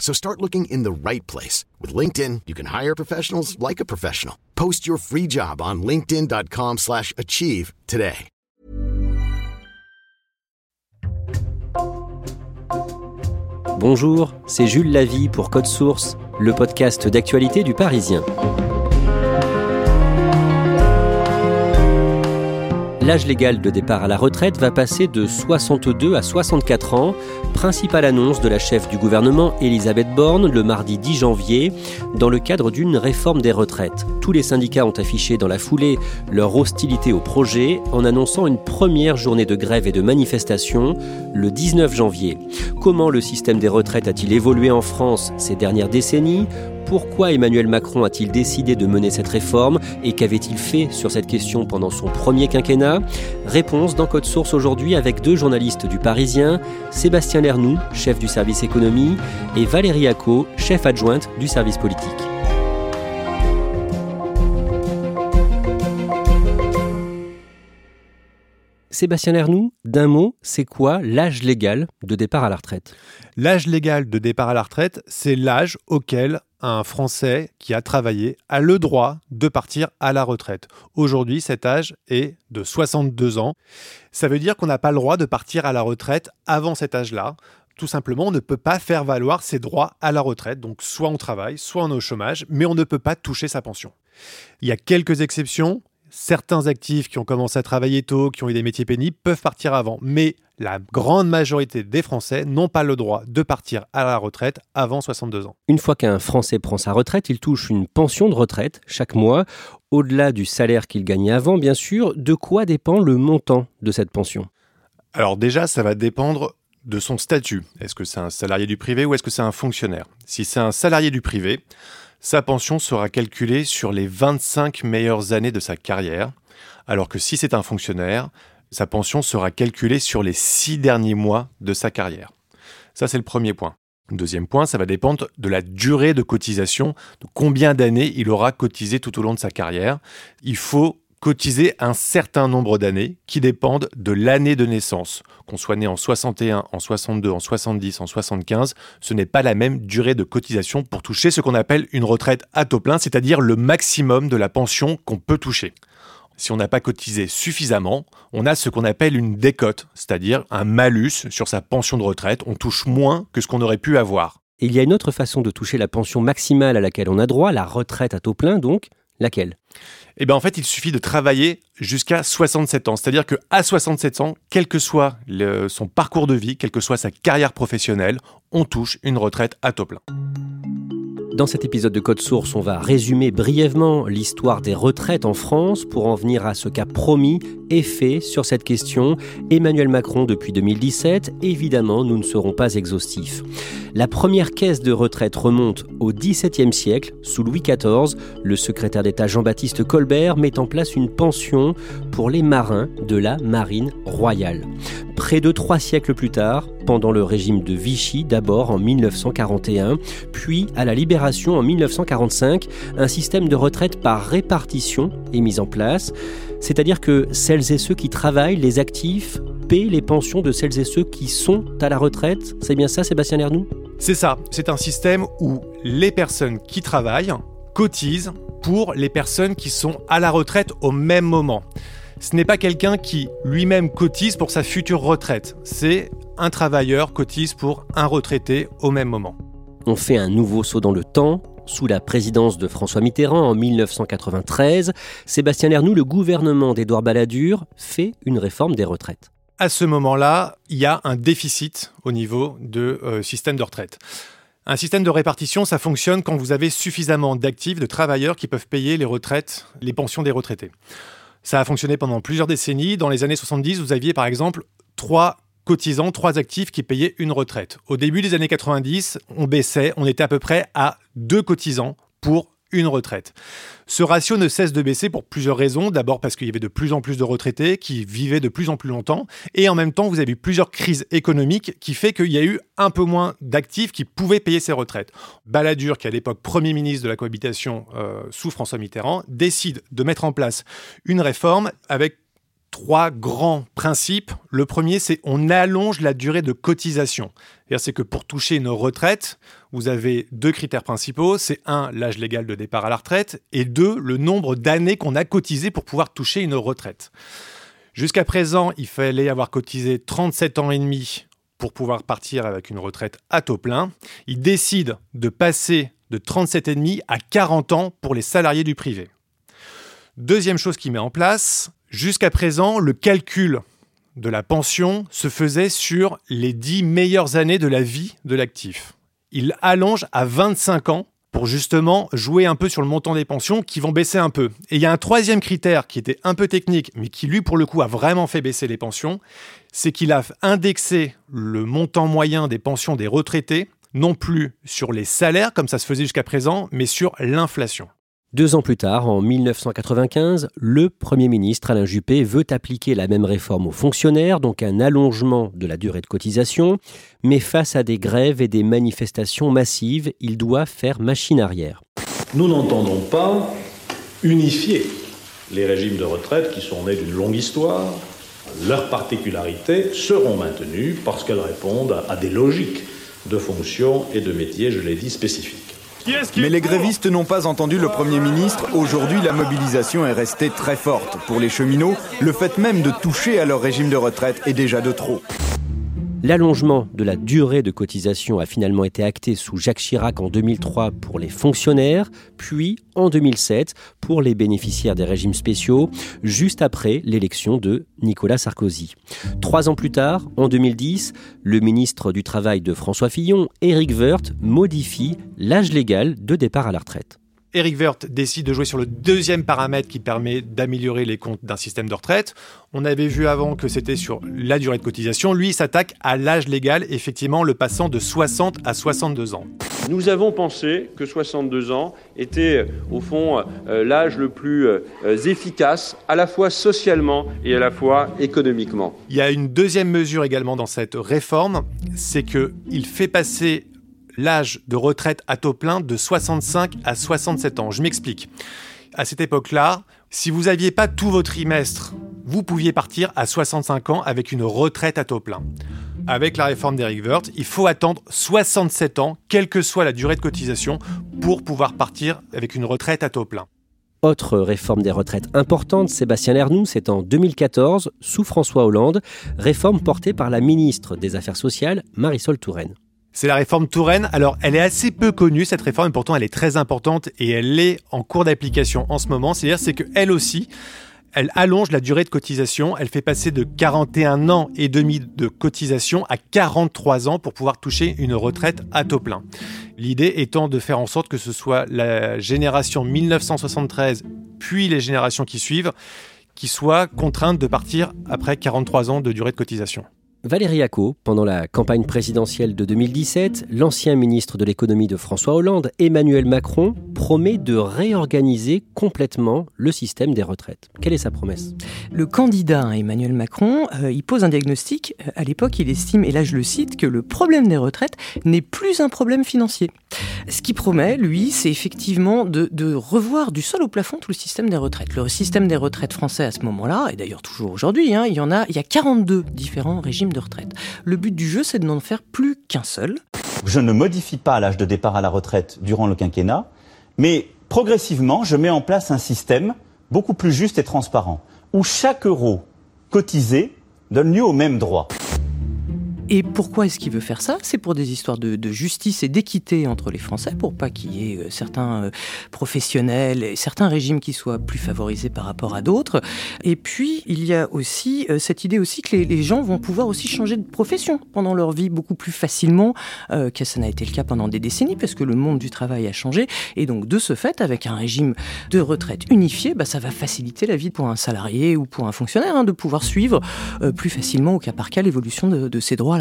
So start looking in the right place. With LinkedIn, you can hire professionals like a professional. Post your free job on linkedin.com slash achieve today. Bonjour, c'est Jules Lavie pour Code Source, le podcast d'actualité du Parisien. L'âge légal de départ à la retraite va passer de 62 à 64 ans, principale annonce de la chef du gouvernement Elisabeth Borne le mardi 10 janvier dans le cadre d'une réforme des retraites. Tous les syndicats ont affiché dans la foulée leur hostilité au projet en annonçant une première journée de grève et de manifestation le 19 janvier. Comment le système des retraites a-t-il évolué en France ces dernières décennies? Pourquoi Emmanuel Macron a-t-il décidé de mener cette réforme et qu'avait-il fait sur cette question pendant son premier quinquennat? Réponse dans Code Source aujourd'hui avec deux journalistes du Parisien, Sébastien Lernoux, chef du service économie, et Valérie Acco, chef adjointe du service politique. Sébastien Lernoux, d'un mot, c'est quoi l'âge légal de départ à la retraite? L'âge légal de départ à la retraite, c'est l'âge auquel un Français qui a travaillé a le droit de partir à la retraite. Aujourd'hui, cet âge est de 62 ans. Ça veut dire qu'on n'a pas le droit de partir à la retraite avant cet âge-là. Tout simplement, on ne peut pas faire valoir ses droits à la retraite. Donc, soit on travaille, soit on est au chômage, mais on ne peut pas toucher sa pension. Il y a quelques exceptions. Certains actifs qui ont commencé à travailler tôt, qui ont eu des métiers pénibles, peuvent partir avant. Mais la grande majorité des Français n'ont pas le droit de partir à la retraite avant 62 ans. Une fois qu'un Français prend sa retraite, il touche une pension de retraite chaque mois, au-delà du salaire qu'il gagnait avant, bien sûr. De quoi dépend le montant de cette pension? Alors déjà, ça va dépendre de son statut. Est-ce que c'est un salarié du privé ou est-ce que c'est un fonctionnaire? Si c'est un salarié du privé, sa pension sera calculée sur les 25 meilleures années de sa carrière, alors que si c'est un fonctionnaire, sa pension sera calculée sur les 6 derniers mois de sa carrière. Ça, c'est le premier point. Deuxième point, ça va dépendre de la durée de cotisation, de combien d'années il aura cotisé tout au long de sa carrière. Il faut cotiser un certain nombre d'années qui dépendent de l'année de naissance. Qu'on soit né en 61, en 62, en 70, en 75, ce n'est pas la même durée de cotisation pour toucher ce qu'on appelle une retraite à taux plein, c'est-à-dire le maximum de la pension qu'on peut toucher. Si on n'a pas cotisé suffisamment, on a ce qu'on appelle une décote, c'est-à-dire un malus sur sa pension de retraite. On touche moins que ce qu'on aurait pu avoir. il y a une autre façon de toucher la pension maximale à laquelle on a droit, la retraite à taux plein donc. Laquelle? Eh bien en fait, il suffit de travailler jusqu'à 67 ans. C'est-à-dire qu'à 67 ans, quel que soit son parcours de vie, quelle que soit sa carrière professionnelle, on touche une retraite à taux plein. Dans cet épisode de Code Source, on va résumer brièvement l'histoire des retraites en France pour en venir à ce qu'a promis et fait sur cette question Emmanuel Macron depuis 2017. Évidemment, nous ne serons pas exhaustifs. La première caisse de retraite remonte au XVIIe siècle. Sous Louis XIV, le secrétaire d'État Jean-Baptiste Colbert met en place une pension pour les marins de la marine royale. Près de trois siècles plus tard, pendant le régime de Vichy, d'abord en 1941, puis à la libération en 1945, un système de retraite par répartition est mis en place, c'est-à-dire que celles et ceux qui travaillent, les actifs, paient les pensions de celles et ceux qui sont à la retraite. C'est bien ça, Sébastien Lernoux C'est ça, c'est un système où les personnes qui travaillent cotisent pour les personnes qui sont à la retraite au même moment. Ce n'est pas quelqu'un qui lui-même cotise pour sa future retraite, c'est un travailleur cotise pour un retraité au même moment. On fait un nouveau saut dans le temps. Sous la présidence de François Mitterrand en 1993. Sébastien Lernoux, le gouvernement d'Édouard Balladur, fait une réforme des retraites. À ce moment-là, il y a un déficit au niveau de euh, système de retraite. Un système de répartition, ça fonctionne quand vous avez suffisamment d'actifs, de travailleurs qui peuvent payer les retraites, les pensions des retraités. Ça a fonctionné pendant plusieurs décennies. Dans les années 70, vous aviez par exemple trois cotisants, trois actifs qui payaient une retraite. Au début des années 90, on baissait, on était à peu près à deux cotisants pour une retraite. Ce ratio ne cesse de baisser pour plusieurs raisons. D'abord parce qu'il y avait de plus en plus de retraités qui vivaient de plus en plus longtemps. Et en même temps, vous avez eu plusieurs crises économiques qui fait qu'il y a eu un peu moins d'actifs qui pouvaient payer ces retraites. Balladur, qui à l'époque Premier ministre de la cohabitation euh, sous François Mitterrand, décide de mettre en place une réforme avec trois grands principes. Le premier, c'est on allonge la durée de cotisation. C'est que pour toucher une retraite, vous avez deux critères principaux. C'est un, l'âge légal de départ à la retraite, et deux, le nombre d'années qu'on a cotisé pour pouvoir toucher une retraite. Jusqu'à présent, il fallait avoir cotisé 37 ans et demi pour pouvoir partir avec une retraite à taux plein. Il décide de passer de 37 et demi à 40 ans pour les salariés du privé. Deuxième chose qu'il met en place, Jusqu'à présent, le calcul de la pension se faisait sur les 10 meilleures années de la vie de l'actif. Il allonge à 25 ans pour justement jouer un peu sur le montant des pensions qui vont baisser un peu. Et il y a un troisième critère qui était un peu technique, mais qui lui pour le coup a vraiment fait baisser les pensions, c'est qu'il a indexé le montant moyen des pensions des retraités, non plus sur les salaires comme ça se faisait jusqu'à présent, mais sur l'inflation. Deux ans plus tard, en 1995, le Premier ministre Alain Juppé veut appliquer la même réforme aux fonctionnaires, donc un allongement de la durée de cotisation, mais face à des grèves et des manifestations massives, il doit faire machine arrière. Nous n'entendons pas unifier les régimes de retraite qui sont nés d'une longue histoire. Leurs particularités seront maintenues parce qu'elles répondent à des logiques de fonctions et de métiers, je l'ai dit, spécifiques. Mais les grévistes n'ont pas entendu le Premier ministre. Aujourd'hui, la mobilisation est restée très forte. Pour les cheminots, le fait même de toucher à leur régime de retraite est déjà de trop. L'allongement de la durée de cotisation a finalement été acté sous Jacques Chirac en 2003 pour les fonctionnaires, puis en 2007 pour les bénéficiaires des régimes spéciaux, juste après l'élection de Nicolas Sarkozy. Trois ans plus tard, en 2010, le ministre du Travail de François Fillon, Éric Woerth, modifie l'âge légal de départ à la retraite. Eric Wirth décide de jouer sur le deuxième paramètre qui permet d'améliorer les comptes d'un système de retraite. On avait vu avant que c'était sur la durée de cotisation. Lui, il s'attaque à l'âge légal, effectivement, le passant de 60 à 62 ans. Nous avons pensé que 62 ans était, au fond, euh, l'âge le plus euh, efficace, à la fois socialement et à la fois économiquement. Il y a une deuxième mesure également dans cette réforme, c'est qu'il fait passer l'âge de retraite à taux plein de 65 à 67 ans. Je m'explique. À cette époque-là, si vous n'aviez pas tous vos trimestres, vous pouviez partir à 65 ans avec une retraite à taux plein. Avec la réforme d'Eric Wirth, il faut attendre 67 ans, quelle que soit la durée de cotisation, pour pouvoir partir avec une retraite à taux plein. Autre réforme des retraites importante, Sébastien Lernoux, c'est en 2014, sous François Hollande, réforme portée par la ministre des Affaires sociales, Marisol Touraine. C'est la réforme Touraine. Alors, elle est assez peu connue, cette réforme, et pourtant elle est très importante et elle est en cours d'application en ce moment. C'est-à-dire, c'est qu'elle aussi, elle allonge la durée de cotisation. Elle fait passer de 41 ans et demi de cotisation à 43 ans pour pouvoir toucher une retraite à taux plein. L'idée étant de faire en sorte que ce soit la génération 1973 puis les générations qui suivent qui soient contraintes de partir après 43 ans de durée de cotisation. Valérie Acco, pendant la campagne présidentielle de 2017, l'ancien ministre de l'économie de François Hollande, Emmanuel Macron, promet de réorganiser complètement le système des retraites. Quelle est sa promesse? Le candidat Emmanuel Macron, euh, il pose un diagnostic. Euh, à l'époque, il estime, et là je le cite, que le problème des retraites n'est plus un problème financier. Ce qu'il promet, lui, c'est effectivement de, revoir du sol au plafond tout le système des retraites. Le système des retraites français à ce moment-là, et d'ailleurs toujours aujourd'hui, hein, il y en a, il y a 42 différents régimes de retraite. Le but du jeu, c'est de n'en faire plus qu'un seul. Je ne modifie pas l'âge de départ à la retraite durant le quinquennat, mais progressivement, je mets en place un système beaucoup plus juste et transparent, où chaque euro cotisé donne lieu au même droit. Et pourquoi est-ce qu'il veut faire ça? C'est pour des histoires de, justice et d'équité entre les Français, pour pas qu'il y ait euh, certains euh, professionnels et certains régimes qui soient plus favorisés par rapport à d'autres. Et puis, il y a aussi euh, cette idée aussi que les, gens vont pouvoir aussi changer de profession pendant leur vie beaucoup plus facilement que ça n'a été le cas pendant des décennies, parce que le monde du travail a changé. Et donc, de ce fait, avec un régime de retraite unifié, bah, ça va faciliter la vie pour un salarié ou pour un fonctionnaire hein, de pouvoir suivre plus facilement au cas par cas l'évolution de, de ses droits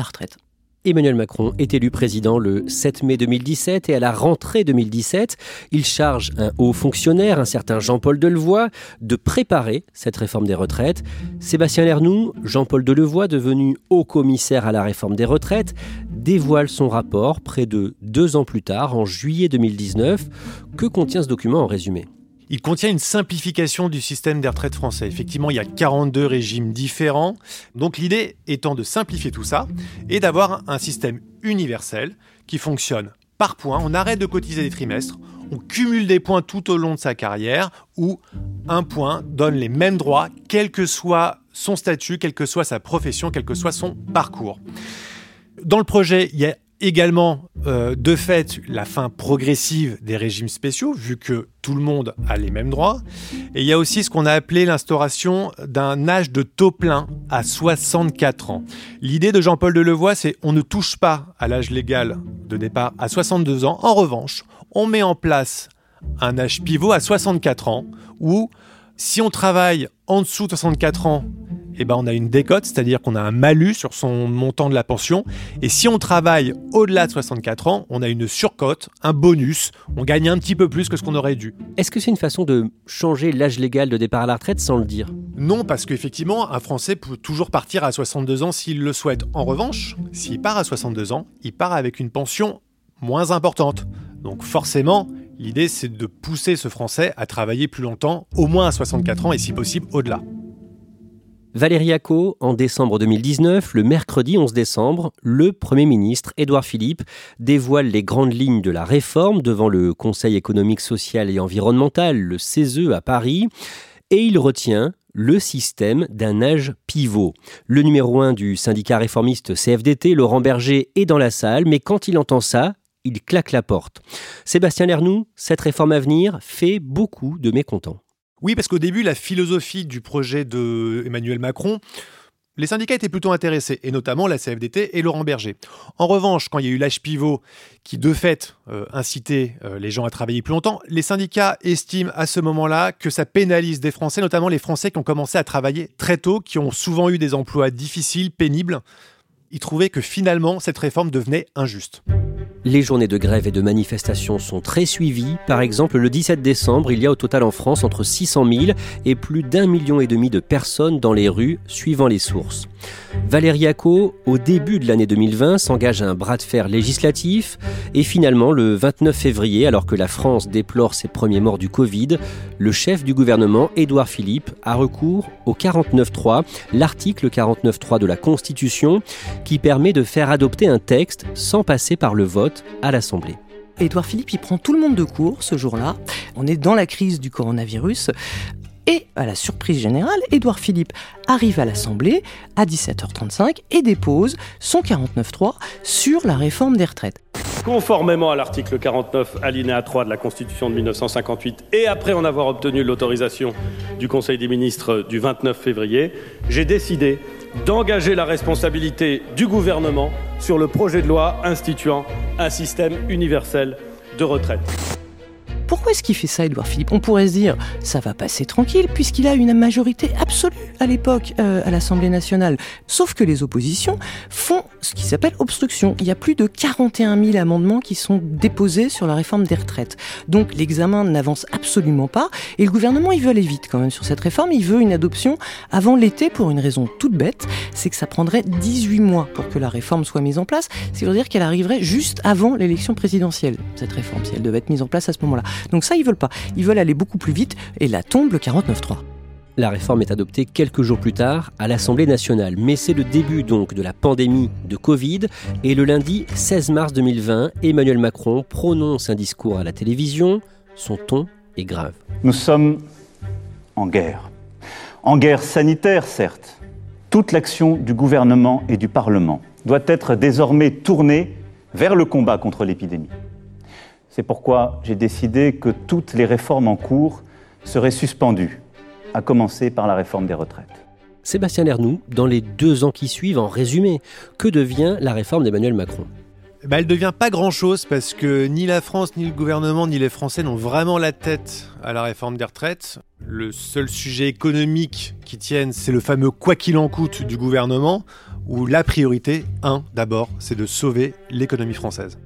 Emmanuel Macron est élu président le 7 mai 2017 et à la rentrée 2017, il charge un haut fonctionnaire, un certain Jean-Paul Delevoye, de préparer cette réforme des retraites. Sébastien Lernoux, Jean-Paul Delevoye, devenu haut commissaire à la réforme des retraites, dévoile son rapport près de deux ans plus tard, en juillet 2019. Que contient ce document en résumé? Il contient une simplification du système des retraites français. Effectivement, il y a 42 régimes différents. Donc l'idée étant de simplifier tout ça et d'avoir un système universel qui fonctionne par points. On arrête de cotiser des trimestres, on cumule des points tout au long de sa carrière où un point donne les mêmes droits, quel que soit son statut, quelle que soit sa profession, quel que soit son parcours. Dans le projet, il y a également euh, de fait la fin progressive des régimes spéciaux, vu que tout le monde a les mêmes droits. Et il y a aussi ce qu'on a appelé l'instauration d'un âge de taux plein à 64 ans. L'idée de Jean-Paul Delevoye, c'est on ne touche pas à l'âge légal de départ à 62 ans. En revanche, on met en place un âge pivot à 64 ans, où si on travaille en dessous de 64 ans, eh ben on a une décote, c'est-à-dire qu'on a un malus sur son montant de la pension. Et si on travaille au-delà de 64 ans, on a une surcote, un bonus, on gagne un petit peu plus que ce qu'on aurait dû. Est-ce que c'est une façon de changer l'âge légal de départ à la retraite sans le dire? Non, parce qu'effectivement, un Français peut toujours partir à 62 ans s'il le souhaite. En revanche, s'il part à 62 ans, il part avec une pension moins importante. Donc forcément, l'idée c'est de pousser ce Français à travailler plus longtemps, au moins à 64 ans et si possible au-delà. Valérie Acco, en décembre 2019, le mercredi 11 décembre, le Premier ministre Édouard Philippe dévoile les grandes lignes de la réforme devant le Conseil économique, social et environnemental, le CESE à Paris, et il retient le système d'un âge pivot. Le numéro 1 du syndicat réformiste CFDT, Laurent Berger, est dans la salle, mais quand il entend ça, il claque la porte. Sébastien Lernoux, cette réforme à venir fait beaucoup de mécontents. Oui, parce qu'au début, la philosophie du projet de Emmanuel Macron, les syndicats étaient plutôt intéressés, et notamment la CFDT et Laurent Berger. En revanche, quand il y a eu l'âge pivot qui, de fait, euh, incitait euh, les gens à travailler plus longtemps, les syndicats estiment à ce moment-là que ça pénalise des Français, notamment les Français qui ont commencé à travailler très tôt, qui ont souvent eu des emplois difficiles, pénibles. Ils trouvaient que finalement, cette réforme devenait injuste. Les journées de grève et de manifestation sont très suivies. Par exemple, le 17 décembre, il y a au total en France entre 600 000 et plus d'un million et demi de personnes dans les rues, suivant les sources. Valérie Acco, au début de l'année 2020, s'engage à un bras de fer législatif et finalement, le 29 février, alors que la France déplore ses premiers morts du Covid, le chef du gouvernement, Édouard Philippe, a recours au 49.3, l'article 49.3 de la Constitution, qui permet de faire adopter un texte sans passer par le vote à l'Assemblée. Édouard Philippe, il prend tout le monde de court ce jour-là. On est dans la crise du coronavirus. Et à la surprise générale, Édouard Philippe arrive à l'Assemblée à 17h35 et dépose son 49.3 sur la réforme des retraites. Conformément à l'article 49 alinéa 3 de la Constitution de 1958 et après en avoir obtenu l'autorisation du Conseil des ministres du 29 février, j'ai décidé d'engager la responsabilité du gouvernement sur le projet de loi instituant un système universel de retraite. Pourquoi est-ce qu'il fait ça, Edouard Philippe? On pourrait se dire, ça va passer tranquille, puisqu'il a une majorité absolue à l'époque euh, à l'Assemblée nationale. Sauf que les oppositions font ce qui s'appelle obstruction. Il y a plus de 41 000 amendements qui sont déposés sur la réforme des retraites. Donc l'examen n'avance absolument pas. Et le gouvernement, il veut aller vite quand même sur cette réforme. Il veut une adoption avant l'été pour une raison toute bête, c'est que ça prendrait 18 mois pour que la réforme soit mise en place. C'est à dire qu'elle arriverait juste avant l'élection présidentielle, cette réforme, si elle devait être mise en place à ce moment-là. Donc ça, ils veulent pas. Ils veulent aller beaucoup plus vite et la tombe le 49-3. La réforme est adoptée quelques jours plus tard à l'Assemblée nationale, mais c'est le début donc de la pandémie de Covid et le lundi 16 mars 2020, Emmanuel Macron prononce un discours à la télévision. Son ton est grave. Nous sommes en guerre. En guerre sanitaire, certes. Toute l'action du gouvernement et du Parlement doit être désormais tournée vers le combat contre l'épidémie. C'est pourquoi j'ai décidé que toutes les réformes en cours seraient suspendues, à commencer par la réforme des retraites. Sébastien Lernoux, dans les deux ans qui suivent, en résumé, que devient la réforme d'Emmanuel Macron? Bah, elle devient pas grand-chose parce que ni la France, ni le gouvernement, ni les Français n'ont vraiment la tête à la réforme des retraites. Le seul sujet économique qui tienne, c'est le fameux quoi qu'il en coûte du gouvernement, où la priorité, un, d'abord, c'est de sauver l'économie française.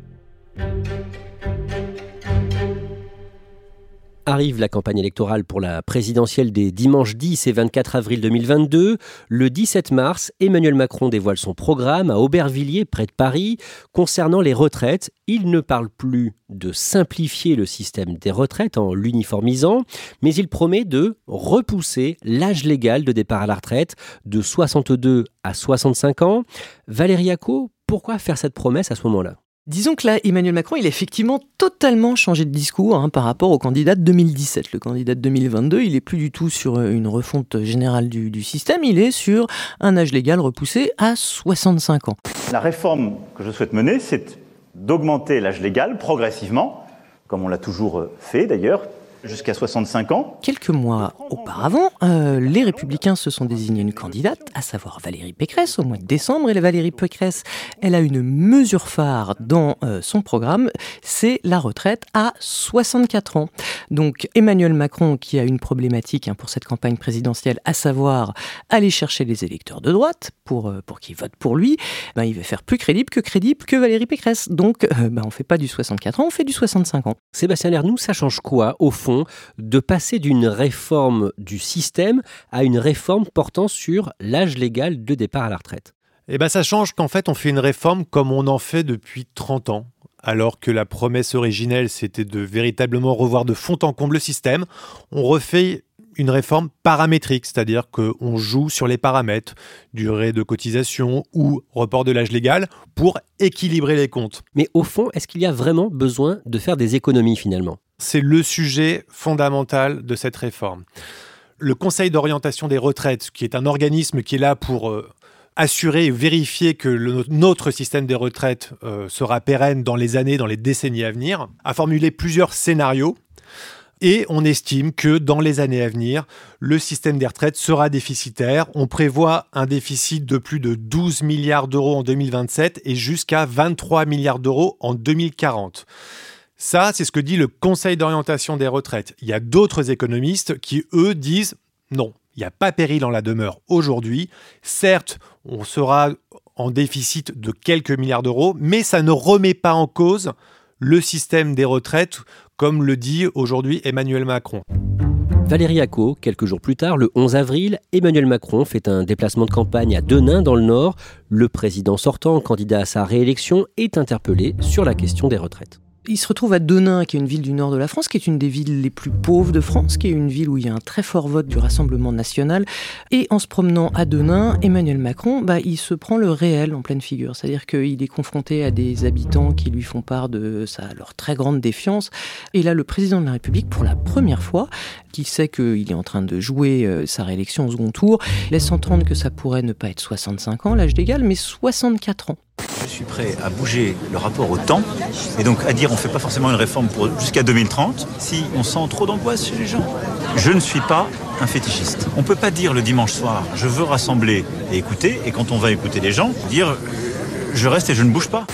Arrive la campagne électorale pour la présidentielle des dimanches 10 et 24 avril 2022. Le 17 mars, Emmanuel Macron dévoile son programme à Aubervilliers, près de Paris. Concernant les retraites, il ne parle plus de simplifier le système des retraites en l'uniformisant, mais il promet de repousser l'âge légal de départ à la retraite de 62 à 65 ans. Valérie Acco, pourquoi faire cette promesse à ce moment-là? Disons que là, Emmanuel Macron, il a effectivement totalement changé de discours hein, par rapport au candidat de 2017. Le candidat de 2022, il est plus du tout sur euh, une refonte générale du, du système, il est sur un âge légal repoussé à 65 ans. La réforme que je souhaite mener, c'est d'augmenter l'âge légal progressivement, comme on l'a toujours euh, fait d'ailleurs, jusqu'à 65 ans. Quelques mois auparavant, euh, les Républicains se sont désignés une candidate, à savoir Valérie Pécresse, au mois de décembre. Et la Valérie Pécresse, elle a une mesure phare dans euh, son programme, c'est la retraite à 64 ans. Donc Emmanuel Macron, qui a une problématique hein, pour cette campagne présidentielle, à savoir aller chercher les électeurs de droite pour, euh, pour qu'ils votent pour lui, ben, il va faire plus crédible que crédible que Valérie Pécresse. Donc euh, ben, on fait pas du 64 ans, on fait du 65 ans. Sébastien Lernoux, ça change quoi, au fond? De passer d'une réforme du système à une réforme portant sur l'âge légal de départ à la retraite Eh bien, ça change qu'en fait, on fait une réforme comme on en fait depuis 30 ans. Alors que la promesse originelle, c'était de véritablement revoir de fond en comble le système, on refait une réforme paramétrique, c'est-à-dire qu'on joue sur les paramètres, durée de cotisation ou report de l'âge légal, pour équilibrer les comptes. Mais au fond, est-ce qu'il y a vraiment besoin de faire des économies finalement? C'est le sujet fondamental de cette réforme. Le Conseil d'orientation des retraites, qui est un organisme qui est là pour euh, assurer et vérifier que notre système des retraites euh, sera pérenne dans les années, dans les décennies à venir, a formulé plusieurs scénarios. Et on estime que dans les années à venir, le système des retraites sera déficitaire. On prévoit un déficit de plus de 12 milliards d'euros en 2027 et jusqu'à 23 milliards d'euros en 2040. Ça, c'est ce que dit le Conseil d'orientation des retraites. Il y a d'autres économistes qui, eux, disent non, il n'y a pas péril en la demeure aujourd'hui. Certes, on sera en déficit de quelques milliards d'euros, mais ça ne remet pas en cause le système des retraites, comme le dit aujourd'hui Emmanuel Macron. Valérie Acco, quelques jours plus tard, le 11 avril, Emmanuel Macron fait un déplacement de campagne à Denain dans le Nord. Le président sortant, candidat à sa réélection, est interpellé sur la question des retraites. Il se retrouve à Denain, qui est une ville du nord de la France, qui est une des villes les plus pauvres de France, qui est une ville où il y a un très fort vote du Rassemblement national. Et en se promenant à Denain, Emmanuel Macron, bah, il se prend le réel en pleine figure. C'est-à-dire qu'il est confronté à des habitants qui lui font part de sa, leur très grande défiance. Et là, le président de la République, pour la première fois, qui sait qu'il est en train de jouer euh, sa réélection au second tour, laisse entendre que ça pourrait ne pas être 65 ans, l'âge d'égal, mais 64 ans. Je suis prêt à bouger le rapport au temps et donc à dire on ne fait pas forcément une réforme jusqu'à 2030 si on sent trop d'angoisse chez les gens. Je ne suis pas un fétichiste. On ne peut pas dire le dimanche soir je veux rassembler et écouter et quand on va écouter les gens dire je reste et je ne bouge pas.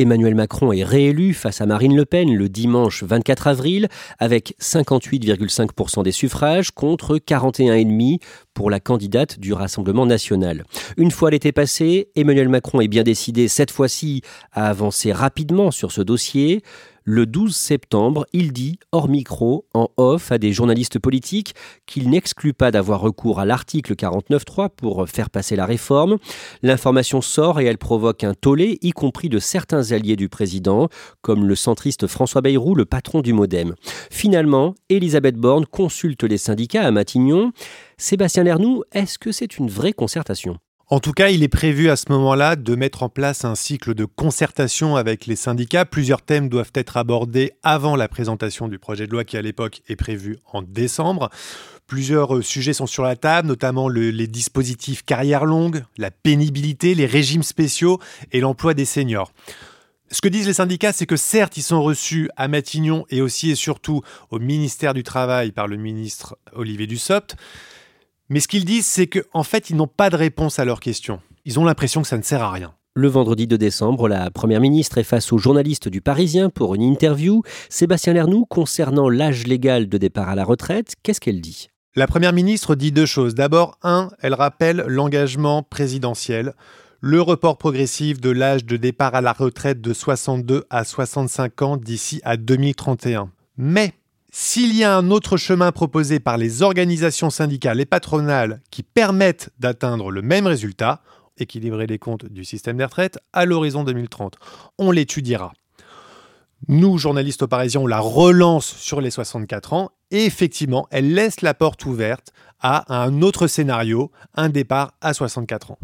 Emmanuel Macron est réélu face à Marine Le Pen le dimanche 24 avril avec 58,5% des suffrages contre 41,5% pour la candidate du Rassemblement national. Une fois l'été passé, Emmanuel Macron est bien décidé cette fois-ci à avancer rapidement sur ce dossier. Le 12 septembre, il dit, hors micro, en off, à des journalistes politiques qu'il n'exclut pas d'avoir recours à l'article 49.3 pour faire passer la réforme. L'information sort et elle provoque un tollé, y compris de certains alliés du président, comme le centriste François Bayrou, le patron du Modem. Finalement, Elisabeth Borne consulte les syndicats à Matignon. Sébastien Lernoux, est-ce que c'est une vraie concertation? En tout cas, il est prévu à ce moment-là de mettre en place un cycle de concertation avec les syndicats. Plusieurs thèmes doivent être abordés avant la présentation du projet de loi qui à l'époque est prévu en décembre. Plusieurs euh, sujets sont sur la table, notamment les dispositifs carrière longue, la pénibilité, les régimes spéciaux et l'emploi des seniors. Ce que disent les syndicats, c'est que certes, ils sont reçus à Matignon et aussi et surtout au ministère du Travail par le ministre Olivier Dussopt, mais ce qu'ils disent, c'est qu'en fait, ils n'ont pas de réponse à leurs questions. Ils ont l'impression que ça ne sert à rien. Le vendredi 2 décembre, la Première ministre est face aux journalistes du Parisien pour une interview. Sébastien Lernoux, concernant l'âge légal de départ à la retraite, qu'est-ce qu'elle dit? La Première ministre dit deux choses. D'abord, un, elle rappelle l'engagement présidentiel, le report progressif de l'âge de départ à la retraite de 62 à 65 ans d'ici à 2031. Mais s'il y a un autre chemin proposé par les organisations syndicales et patronales qui permettent d'atteindre le même résultat, équilibrer les comptes du système des retraites, à l'horizon 2030, on l'étudiera. Nous, journalistes au Parisien, on la relance sur les 64 ans et effectivement, elle laisse la porte ouverte à un autre scénario, un départ à 64 ans.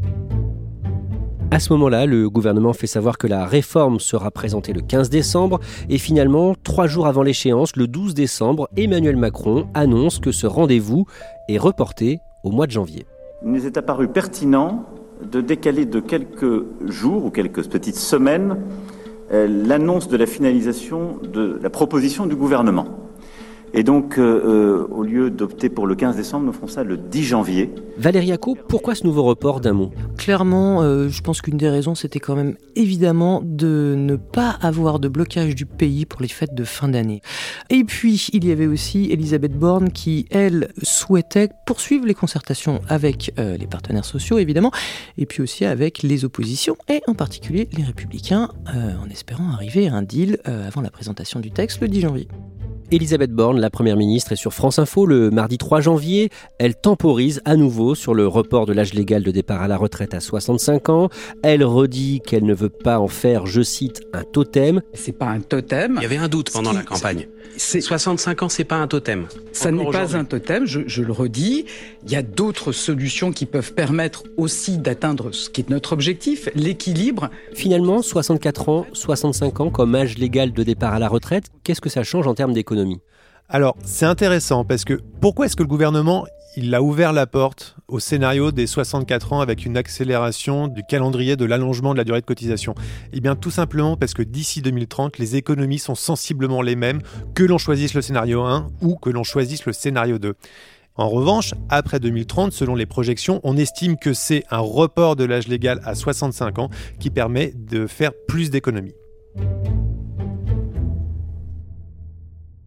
À ce moment-là, le gouvernement fait savoir que la réforme sera présentée le 15 décembre et finalement, trois jours avant l'échéance, le 12 décembre, Emmanuel Macron annonce que ce rendez-vous est reporté au mois de janvier. Il nous est apparu pertinent de décaler de quelques jours ou quelques petites semaines euh, l'annonce de la finalisation de la proposition du gouvernement. Et donc, euh, euh, au lieu d'opter pour le 15 décembre, nous ferons ça le 10 janvier. Valérie Acco, pourquoi ce nouveau report d'un mot? Clairement, euh, je pense qu'une des raisons, c'était quand même évidemment de ne pas avoir de blocage du pays pour les fêtes de fin d'année. Et puis, il y avait aussi Elisabeth Borne qui, elle, souhaitait poursuivre les concertations avec les partenaires sociaux, évidemment, et puis aussi avec les oppositions, et en particulier les républicains, en espérant arriver à un deal avant la présentation du texte le 10 janvier. Elisabeth Borne, la Première ministre, est sur France Info le mardi 3 janvier. Elle temporise à nouveau sur le report de l'âge légal de départ à la retraite à 65 ans. Elle redit qu'elle ne veut pas en faire, je cite, un totem. C'est pas un totem. Il y avait un doute pendant la campagne. 65 ans, c'est pas un totem. Ça n'est pas un totem, je, je, le redis. Il y a d'autres solutions qui peuvent permettre aussi d'atteindre ce qui est notre objectif, l'équilibre. Finalement, 64 ans, 65 ans comme âge légal de départ à la retraite, qu'est-ce que ça change en termes d'économie? Alors, c'est intéressant parce que pourquoi est-ce que le gouvernement il a ouvert la porte au scénario des 64 ans avec une accélération du calendrier de l'allongement de la durée de cotisation? Eh bien tout simplement parce que d'ici 2030, les économies sont sensiblement les mêmes que l'on choisisse le scénario 1 ou que l'on choisisse le scénario 2. En revanche, après 2030, selon les projections, on estime que c'est un report de l'âge légal à 65 ans qui permet de faire plus d'économies.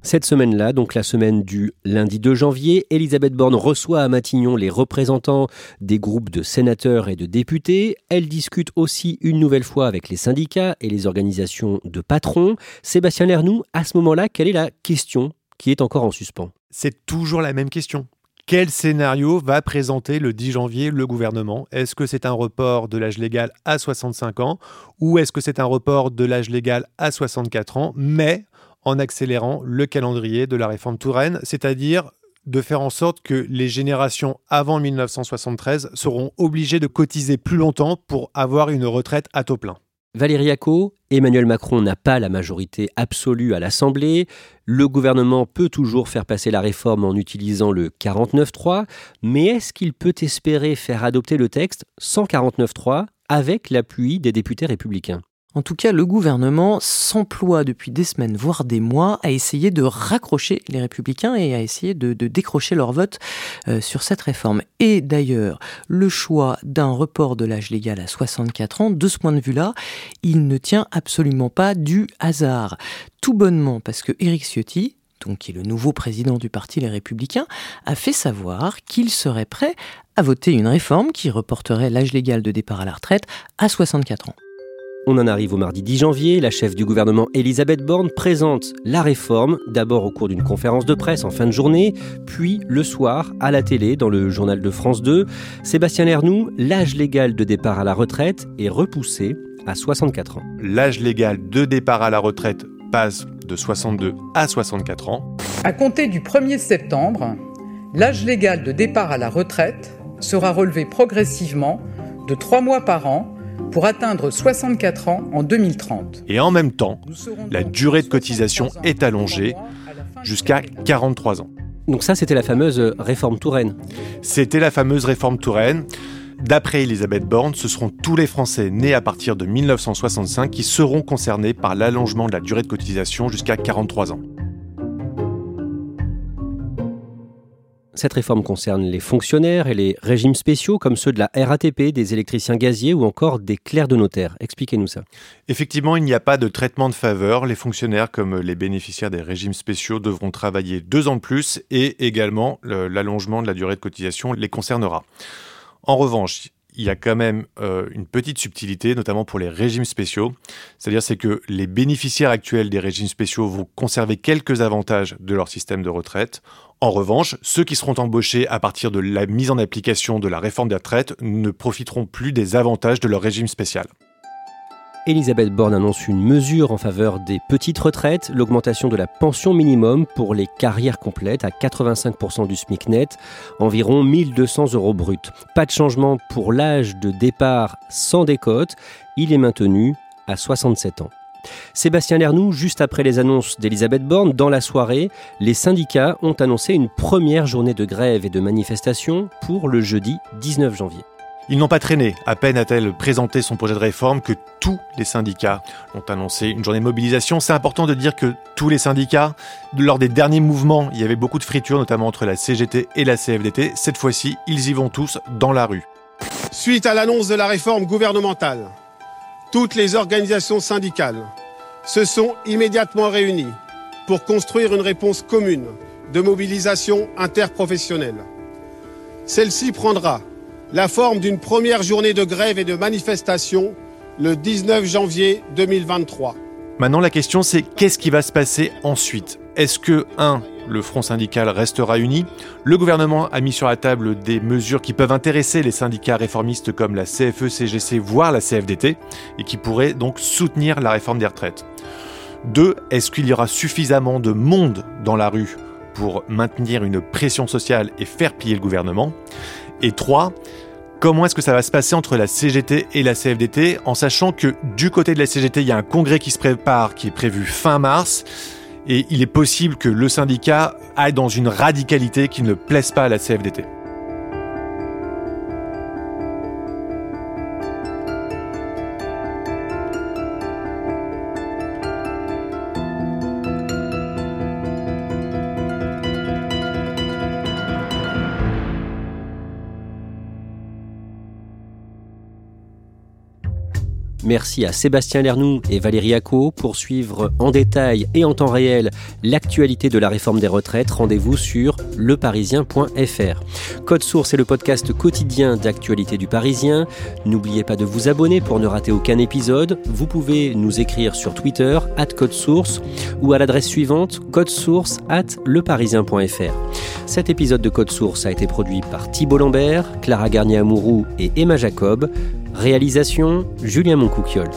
Cette semaine-là, donc la semaine du lundi 2 janvier, Elisabeth Borne reçoit à Matignon les représentants des groupes de sénateurs et de députés. Elle discute aussi une nouvelle fois avec les syndicats et les organisations de patrons. Sébastien Lernoux, à ce moment-là, quelle est la question qui est encore en suspens? C'est toujours la même question. Quel scénario va présenter le 10 janvier le gouvernement? Est-ce que c'est un report de l'âge légal à 65 ans ou est-ce que c'est un report de l'âge légal à 64 ans, mais en accélérant le calendrier de la réforme Touraine, c'est-à-dire de faire en sorte que les générations avant 1973 seront obligées de cotiser plus longtemps pour avoir une retraite à taux plein? Valérie Acco, Emmanuel Macron n'a pas la majorité absolue à l'Assemblée. Le gouvernement peut toujours faire passer la réforme en utilisant le 49.3, mais est-ce qu'il peut espérer faire adopter le texte sans 49.3 avec l'appui des députés républicains? En tout cas, le gouvernement s'emploie depuis des semaines, voire des mois, à essayer de raccrocher les républicains et à essayer de, décrocher leur vote euh, sur cette réforme. Et d'ailleurs, le choix d'un report de l'âge légal à 64 ans, de ce point de vue-là, il ne tient absolument pas du hasard. Tout bonnement parce que Éric Ciotti, donc qui est le nouveau président du parti Les Républicains, a fait savoir qu'il serait prêt à voter une réforme qui reporterait l'âge légal de départ à la retraite à 64 ans. On en arrive au mardi 10 janvier. La chef du gouvernement Elisabeth Borne présente la réforme, d'abord au cours d'une conférence de presse en fin de journée, puis le soir à la télé dans le journal de France 2. Sébastien Lernoux, l'âge légal de départ à la retraite est repoussé à 64 ans. L'âge légal de départ à la retraite passe de 62 à 64 ans. À compter du 1er septembre, l'âge légal de départ à la retraite sera relevé progressivement de 3 mois par an pour atteindre 64 ans en 2030. Et en même temps, la durée de cotisation est allongée jusqu'à 43 ans. Donc ça, c'était la fameuse réforme Touraine. C'était la fameuse réforme Touraine. D'après Elisabeth Borne, ce seront tous les Français nés à partir de 1965 qui seront concernés par l'allongement de la durée de cotisation jusqu'à 43 ans. Cette réforme concerne les fonctionnaires et les régimes spéciaux comme ceux de la RATP, des électriciens gaziers ou encore des clercs de notaire. Expliquez-nous ça. Effectivement, il n'y a pas de traitement de faveur. Les fonctionnaires comme les bénéficiaires des régimes spéciaux devront travailler deux ans de plus et également l'allongement de la durée de cotisation les concernera. En revanche, il y a quand même euh, une petite subtilité, notamment pour les régimes spéciaux. C'est-à-dire c'est que les bénéficiaires actuels des régimes spéciaux vont conserver quelques avantages de leur système de retraite. En revanche, ceux qui seront embauchés à partir de la mise en application de la réforme des retraites ne profiteront plus des avantages de leur régime spécial. Elisabeth Borne annonce une mesure en faveur des petites retraites, l'augmentation de la pension minimum pour les carrières complètes à 85% du SMIC net, environ 1200 euros brut. Pas de changement pour l'âge de départ sans décote, il est maintenu à 67 ans. Sébastien Lernoux, juste après les annonces d'Elisabeth Borne, dans la soirée, les syndicats ont annoncé une première journée de grève et de manifestation pour le jeudi 19 janvier. Ils n'ont pas traîné. À peine a-t-elle présenté son projet de réforme que tous les syndicats ont annoncé une journée de mobilisation. C'est important de dire que tous les syndicats, lors des derniers mouvements, il y avait beaucoup de fritures, notamment entre la CGT et la CFDT. Cette fois-ci, ils y vont tous dans la rue. Suite à l'annonce de la réforme gouvernementale, toutes les organisations syndicales se sont immédiatement réunies pour construire une réponse commune de mobilisation interprofessionnelle. Celle-ci prendra la forme d'une première journée de grève et de manifestation le 19 janvier 2023. Maintenant, la question c'est qu'est-ce qui va se passer ensuite? Est-ce que, 1. Le front syndical restera uni. Le gouvernement a mis sur la table des mesures qui peuvent intéresser les syndicats réformistes comme la CFE, CGC, voire la CFDT, et qui pourraient donc soutenir la réforme des retraites. 2. Est-ce qu'il y aura suffisamment de monde dans la rue pour maintenir une pression sociale et faire plier le gouvernement? Et 3. Comment est-ce que ça va se passer entre la CGT et la CFDT en sachant que du côté de la CGT, il y a un congrès qui se prépare qui est prévu fin mars et il est possible que le syndicat aille dans une radicalité qui ne plaise pas à la CFDT. Merci à Sébastien Lernoux et Valérie Acco pour suivre en détail et en temps réel l'actualité de la réforme des retraites. Rendez-vous sur leparisien.fr. Code Source est le podcast quotidien d'actualité du Parisien. N'oubliez pas de vous abonner pour ne rater aucun épisode. Vous pouvez nous écrire sur Twitter, at Code Source, ou à l'adresse suivante, codesource at leparisien.fr. Cet épisode de Code Source a été produit par Thibault Lambert, Clara Garnier-Amouroux et Emma Jacob. Réalisation Julien Moncouquiole.